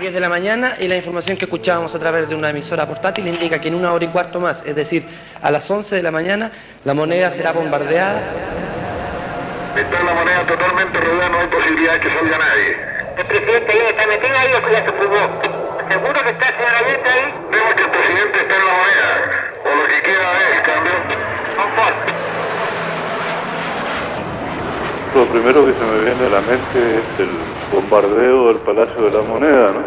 A 10 de la mañana y la información que escuchábamos a través de una emisora portátil indica que en una hora y cuarto más, es decir, a las 11 de la mañana, la moneda será bombardeada. Está la moneda totalmente rodeada, no hay posibilidad de que salga nadie. El presidente ahí está metido ahí o ya se fugó. ¿Seguro que está el señor Allende ahí? Vemos que el presidente está en la moneda, o lo que queda es, cambio. Confort. Lo primero que se me viene a la mente es el bombardeo del Palacio de la Moneda, ¿no?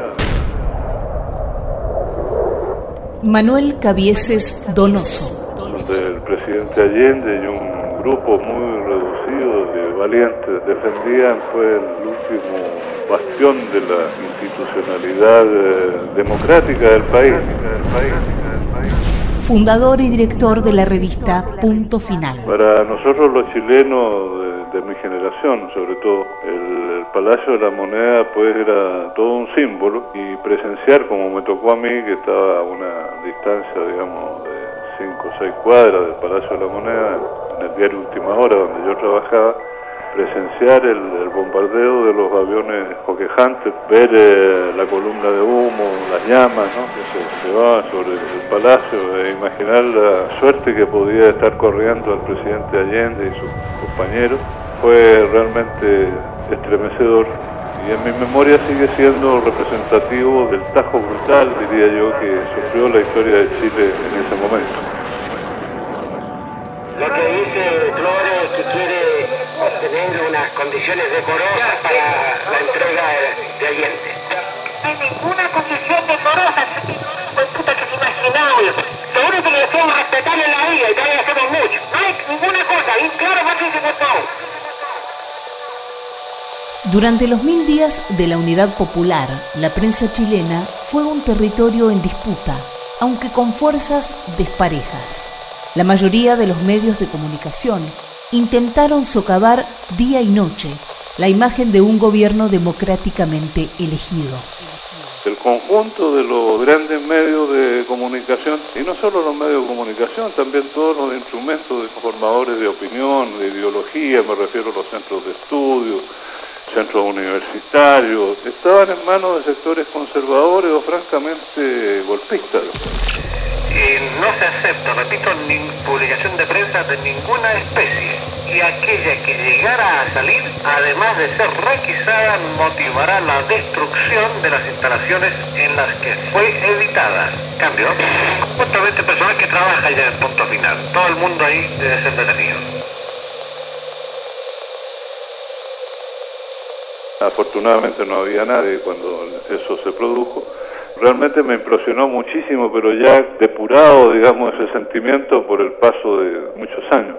Manuel Cabieses Donoso. Donde el presidente Allende y un grupo muy reducido de valientes defendían fue el último bastión de la institucionalidad eh, democrática del país. Fundador y director de la revista Punto Final. Para nosotros los chilenos de, mi generación, sobre todo, el, Palacio de la Moneda pues era todo un símbolo y presenciar como me tocó a mí, que estaba a una distancia, digamos, de 5 o 6 cuadras del Palacio de la Moneda, en el diario Última Hora donde yo trabajaba, presenciar el, bombardeo de los aviones coquejantes, ver eh, la columna de humo, las llamas ¿no? que se llevaban sobre el palacio, e imaginar la suerte que podía estar corriendo el presidente Allende y sus compañeros, fue realmente estremecedor. Y en mi memoria sigue siendo representativo del tajo brutal, diría yo, que sufrió la historia de Chile en ese momento. Lo que dice Flores es que quiere obtener unas condiciones decorosas para la entrega de, de Allende. No hay ninguna condición decorosa, pues puta que se imaginaba. Seguro que le decimos respetar en la vida y todavía hacemos mucho. No hay Durante los mil días de la Unidad Popular, la prensa chilena fue un territorio en disputa, aunque con fuerzas desparejas. La mayoría de los medios de comunicación intentaron socavar día y noche la imagen de un gobierno democráticamente elegido. El conjunto de los grandes medios de comunicación, y no solo los medios de comunicación, también todos los instrumentos de formadores de opinión, de ideología, me refiero a los centros de estudio, centros universitarios, estaban en manos de sectores conservadores o francamente golpistas. Eh, no se acepta, repito, ni publicación de prensa de ninguna especie. Y aquella que llegara a salir, además de ser requisada, motivará la destrucción de las instalaciones en las que fue editada. Cambio, justamente personal que trabaja ya en punto final. Todo el mundo ahí debe ser detenido. Afortunadamente no había nadie cuando eso se produjo. Realmente me impresionó muchísimo, pero ya depurado, digamos, ese sentimiento por el paso de muchos años.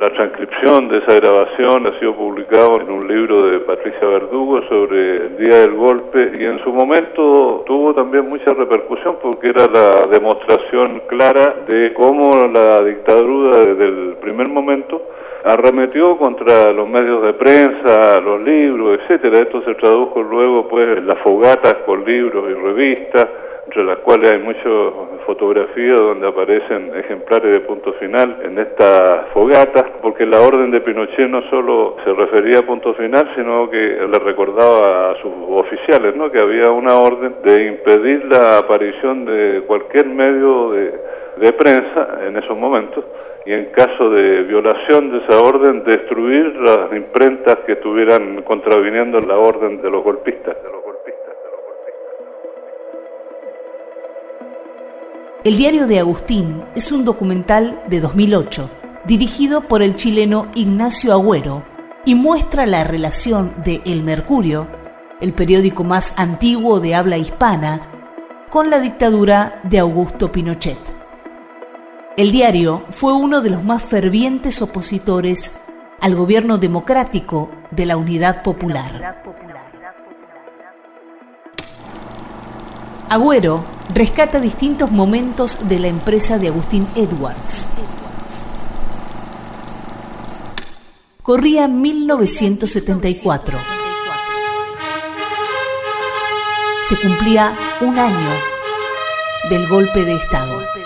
La transcripción de esa grabación ha sido publicado en un libro de Patricia Verdugo sobre el día del golpe y en su momento tuvo también mucha repercusión porque era la demostración clara de cómo la dictadura desde el primer momento arremetió contra los medios de prensa, los libros, etcétera. Esto se tradujo luego pues en las fogatas con libros y revistas, entre las cuales hay muchas fotografías donde aparecen ejemplares de punto final en estas fogatas, porque la orden de Pinochet no solo se refería a punto final, sino que le recordaba a sus oficiales, ¿no? que había una orden de impedir la aparición de cualquier medio de de prensa en esos momentos y en caso de violación de esa orden destruir las imprentas que estuvieran contraviniendo la orden de los golpistas. El diario de Agustín es un documental de 2008 dirigido por el chileno Ignacio Agüero y muestra la relación de El Mercurio, el periódico más antiguo de habla hispana, con la dictadura de Augusto Pinochet. El diario fue uno de los más fervientes opositores al gobierno democrático de la Unidad Popular. Agüero rescata distintos momentos de la empresa de Agustín Edwards. Corría 1974. Se cumplía un año del golpe de Estado.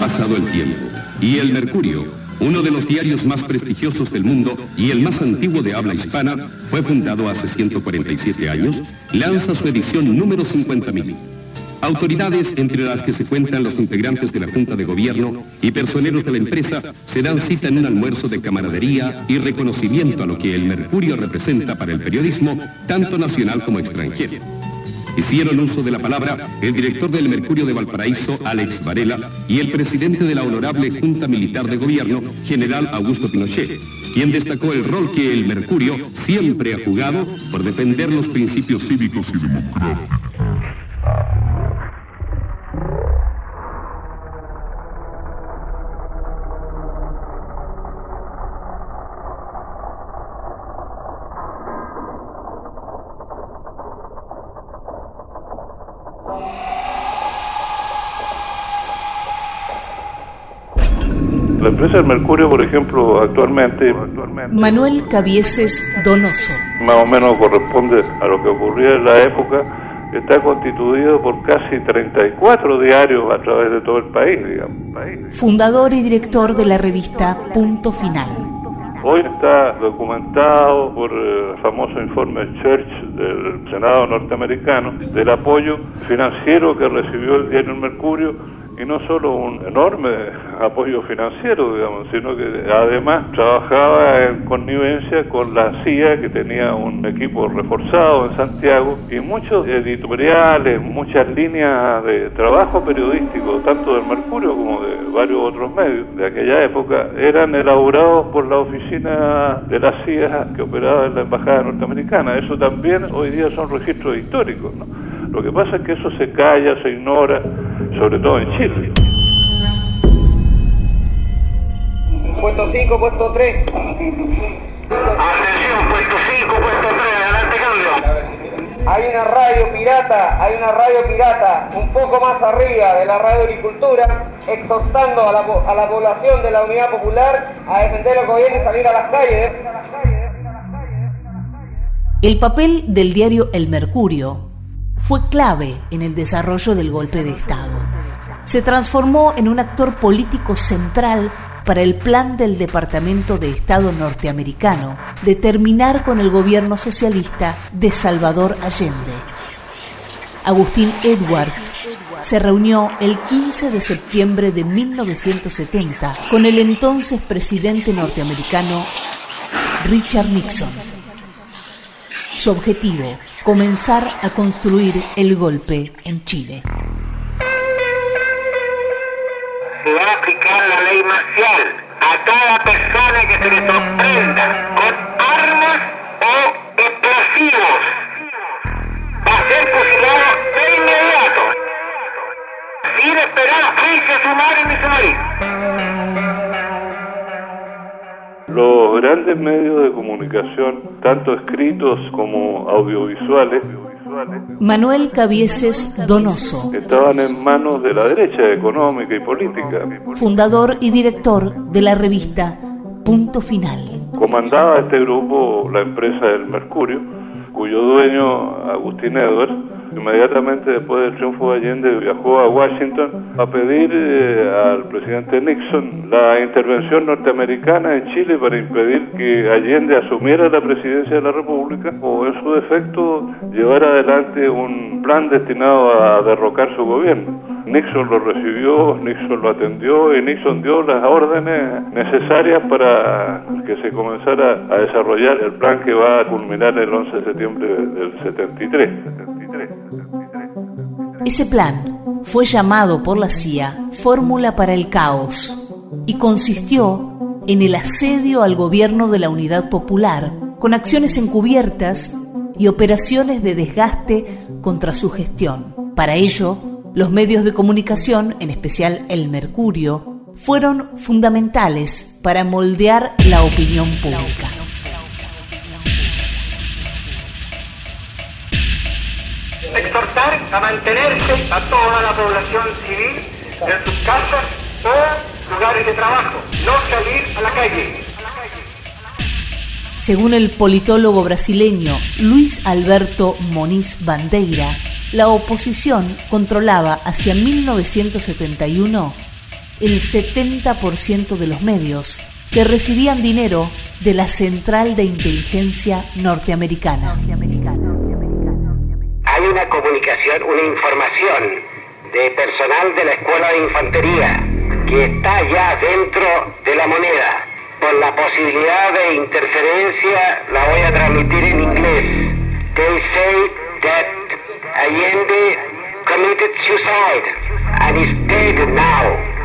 Pasado el tiempo y el Mercurio, uno de los diarios más prestigiosos del mundo y el más antiguo de habla hispana, fue fundado hace 147 años, lanza su edición número 50.000. Autoridades, entre las que se cuentan los integrantes de la Junta de Gobierno y personeros de la empresa, se dan cita en un almuerzo de camaradería y reconocimiento a lo que el Mercurio representa para el periodismo, tanto nacional como extranjero. Hicieron uso de la palabra el director del Mercurio de Valparaíso, Alex Varela, y el presidente de la Honorable Junta Militar de Gobierno, general Augusto Pinochet, quien destacó el rol que el Mercurio siempre ha jugado por defender los principios cívicos y democráticos. La empresa del Mercurio, por ejemplo, actualmente, Manuel Cabieses Donoso. más o menos corresponde a lo que ocurría en la época, está constituido por casi 34 diarios a través de todo el país, digamos. país. fundador y director de la revista Punto Final. Hoy está documentado por eh, el famoso informe Church del Senado norteamericano del apoyo financiero que recibió el diario Mercurio y no solo un enorme apoyo financiero, digamos, sino que además trabajaba en connivencia con la CIA que tenía un equipo reforzado en Santiago y muchos editoriales, muchas líneas de trabajo periodístico, tanto del Mercurio como de varios otros medios de aquella época, eran elaborados por la oficina de la CIA que operaba en la Embajada Norteamericana. Eso también hoy día son registros históricos, ¿no? Lo que pasa es que eso se calla, se ignora, sobre todo en Chile. Puesto 5, puesto 3. Atención, puesto 5, puesto 3, adelante cambio. Hay una radio pirata, hay una radio pirata un poco más arriba de la radio agricultura, exhortando a la, a la población de la unidad popular a defender los gobiernos y salir a las calles. El papel del diario El Mercurio fue clave en el desarrollo del golpe de Estado. Se transformó en un actor político central para el plan del Departamento de Estado norteamericano de terminar con el gobierno socialista de Salvador Allende. Agustín Edwards se reunió el 15 de septiembre de 1970 con el entonces presidente norteamericano Richard Nixon. Su objetivo, comenzar a construir el golpe en Chile. Va a aplicar la ley marcial a toda persona que se le sorprenda con armas o explosivos. Va a ser fusilado de inmediato, sin esperar juicio sumario ni sumario. Los grandes medios de comunicación, tanto escritos como audiovisuales, Manuel Cabieses Donoso, estaban en manos de la derecha económica y política. fundador y director de la revista Punto Final. Comandaba este grupo la empresa del Mercurio, cuyo dueño, Agustín Edwards, inmediatamente después del triunfo de Allende viajó a Washington a pedir eh, al presidente Nixon la intervención norteamericana en Chile para impedir que Allende asumiera la presidencia de la República o en su defecto llevar adelante un plan destinado a derrocar su gobierno. Nixon lo recibió, Nixon lo atendió y Nixon dio las órdenes necesarias para que se comenzara a desarrollar el plan que va a culminar el 11 de septiembre del 73. 73. Ese plan fue llamado por la CIA Fórmula para el Caos y consistió en el asedio al gobierno de la Unidad Popular con acciones encubiertas y operaciones de desgaste contra su gestión. Para ello, los medios de comunicación, en especial el Mercurio, fueron fundamentales para moldear la opinión pública. A mantenerse a toda la población civil en sus casas o lugares de trabajo, no salir a la calle. Según el politólogo brasileño Luis Alberto Moniz Bandeira, la oposición controlaba hacia 1971 el 70% de los medios que recibían dinero de la Central de Inteligencia Norteamericana. Hay una comunicación, una información de personal de la Escuela de Infantería que está ya dentro de la moneda. Por la posibilidad de interferencia la voy a transmitir en inglés. They say that Allende committed suicide and is dead now.